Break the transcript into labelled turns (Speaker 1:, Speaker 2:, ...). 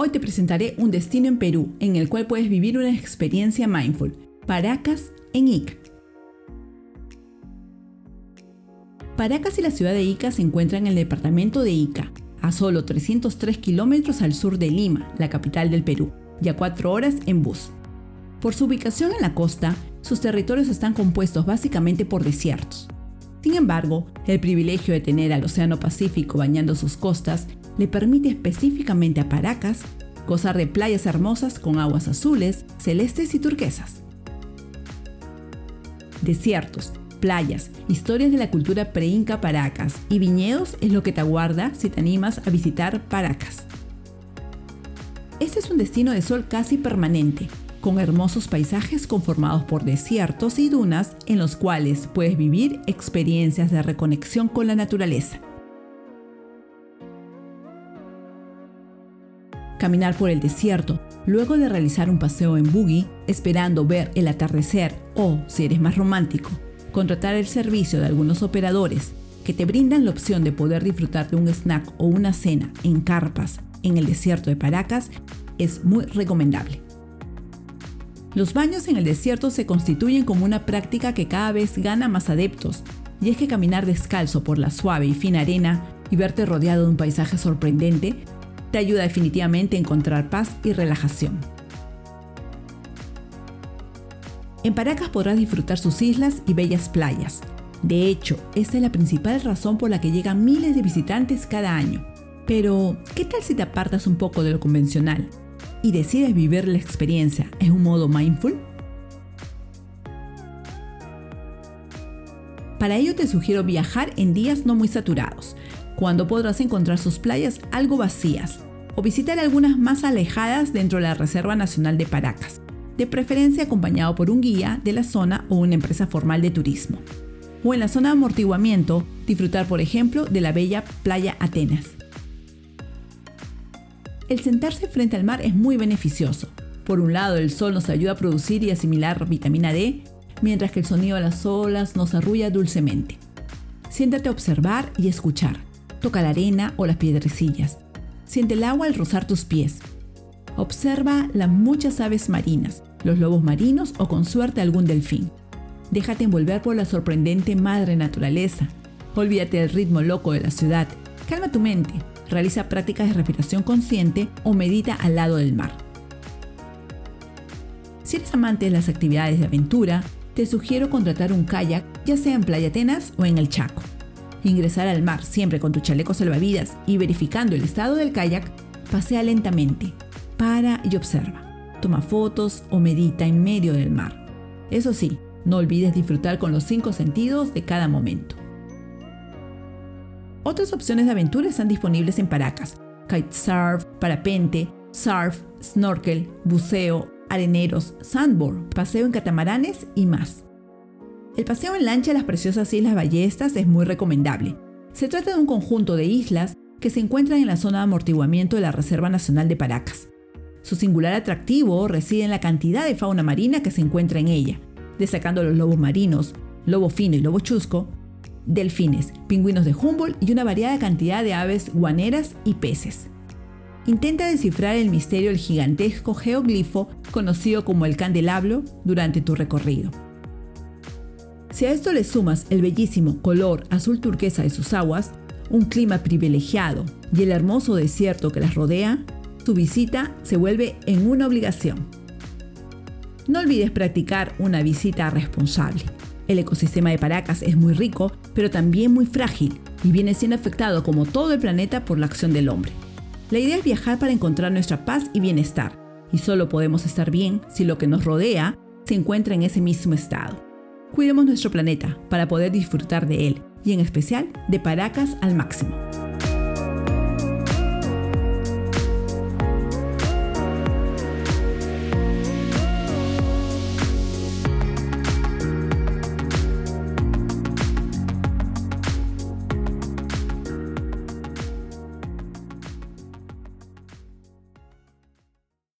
Speaker 1: Hoy te presentaré un destino en Perú en el cual puedes vivir una experiencia mindful. Paracas en Ica. Paracas y la ciudad de Ica se encuentran en el departamento de Ica, a solo 303 kilómetros al sur de Lima, la capital del Perú, y a 4 horas en bus. Por su ubicación en la costa, sus territorios están compuestos básicamente por desiertos. Sin embargo, el privilegio de tener al Océano Pacífico bañando sus costas le permite específicamente a Paracas gozar de playas hermosas con aguas azules, celestes y turquesas. Desiertos, playas, historias de la cultura pre-inca Paracas y viñedos es lo que te aguarda si te animas a visitar Paracas. Este es un destino de sol casi permanente, con hermosos paisajes conformados por desiertos y dunas en los cuales puedes vivir experiencias de reconexión con la naturaleza. Caminar por el desierto, luego de realizar un paseo en buggy, esperando ver el atardecer o, si eres más romántico, contratar el servicio de algunos operadores que te brindan la opción de poder disfrutar de un snack o una cena en carpas en el desierto de Paracas, es muy recomendable. Los baños en el desierto se constituyen como una práctica que cada vez gana más adeptos, y es que caminar descalzo por la suave y fina arena y verte rodeado de un paisaje sorprendente te ayuda definitivamente a encontrar paz y relajación. En Paracas podrás disfrutar sus islas y bellas playas. De hecho, esta es la principal razón por la que llegan miles de visitantes cada año. Pero, ¿qué tal si te apartas un poco de lo convencional y decides vivir la experiencia en un modo mindful? Para ello te sugiero viajar en días no muy saturados, cuando podrás encontrar sus playas algo vacías o visitar algunas más alejadas dentro de la Reserva Nacional de Paracas, de preferencia acompañado por un guía de la zona o una empresa formal de turismo. O en la zona de amortiguamiento, disfrutar por ejemplo de la bella playa Atenas. El sentarse frente al mar es muy beneficioso. Por un lado, el sol nos ayuda a producir y asimilar vitamina D, mientras que el sonido de las olas nos arrulla dulcemente. Siéntate a observar y escuchar Toca la arena o las piedrecillas. Siente el agua al rozar tus pies. Observa las muchas aves marinas, los lobos marinos o con suerte algún delfín. Déjate envolver por la sorprendente madre naturaleza. Olvídate del ritmo loco de la ciudad. Calma tu mente. Realiza prácticas de respiración consciente o medita al lado del mar. Si eres amante de las actividades de aventura, te sugiero contratar un kayak, ya sea en Playa Atenas o en el Chaco ingresar al mar siempre con tu chaleco salvavidas y verificando el estado del kayak, pasea lentamente, para y observa. Toma fotos o medita en medio del mar. Eso sí, no olvides disfrutar con los cinco sentidos de cada momento. Otras opciones de aventura están disponibles en Paracas: kitesurf, parapente, surf, snorkel, buceo, areneros, sandboard, paseo en catamaranes y más. El paseo en lancha a las preciosas Islas Ballestas es muy recomendable. Se trata de un conjunto de islas que se encuentran en la zona de amortiguamiento de la Reserva Nacional de Paracas. Su singular atractivo reside en la cantidad de fauna marina que se encuentra en ella, destacando los lobos marinos, lobo fino y lobo chusco, delfines, pingüinos de Humboldt y una variada cantidad de aves guaneras y peces. Intenta descifrar el misterio del gigantesco geoglifo conocido como el candelabro durante tu recorrido. Si a esto le sumas el bellísimo color azul turquesa de sus aguas, un clima privilegiado y el hermoso desierto que las rodea, tu visita se vuelve en una obligación. No olvides practicar una visita responsable. El ecosistema de Paracas es muy rico, pero también muy frágil y viene siendo afectado como todo el planeta por la acción del hombre. La idea es viajar para encontrar nuestra paz y bienestar, y solo podemos estar bien si lo que nos rodea se encuentra en ese mismo estado. Cuidemos nuestro planeta para poder disfrutar de él y en especial de Paracas al máximo.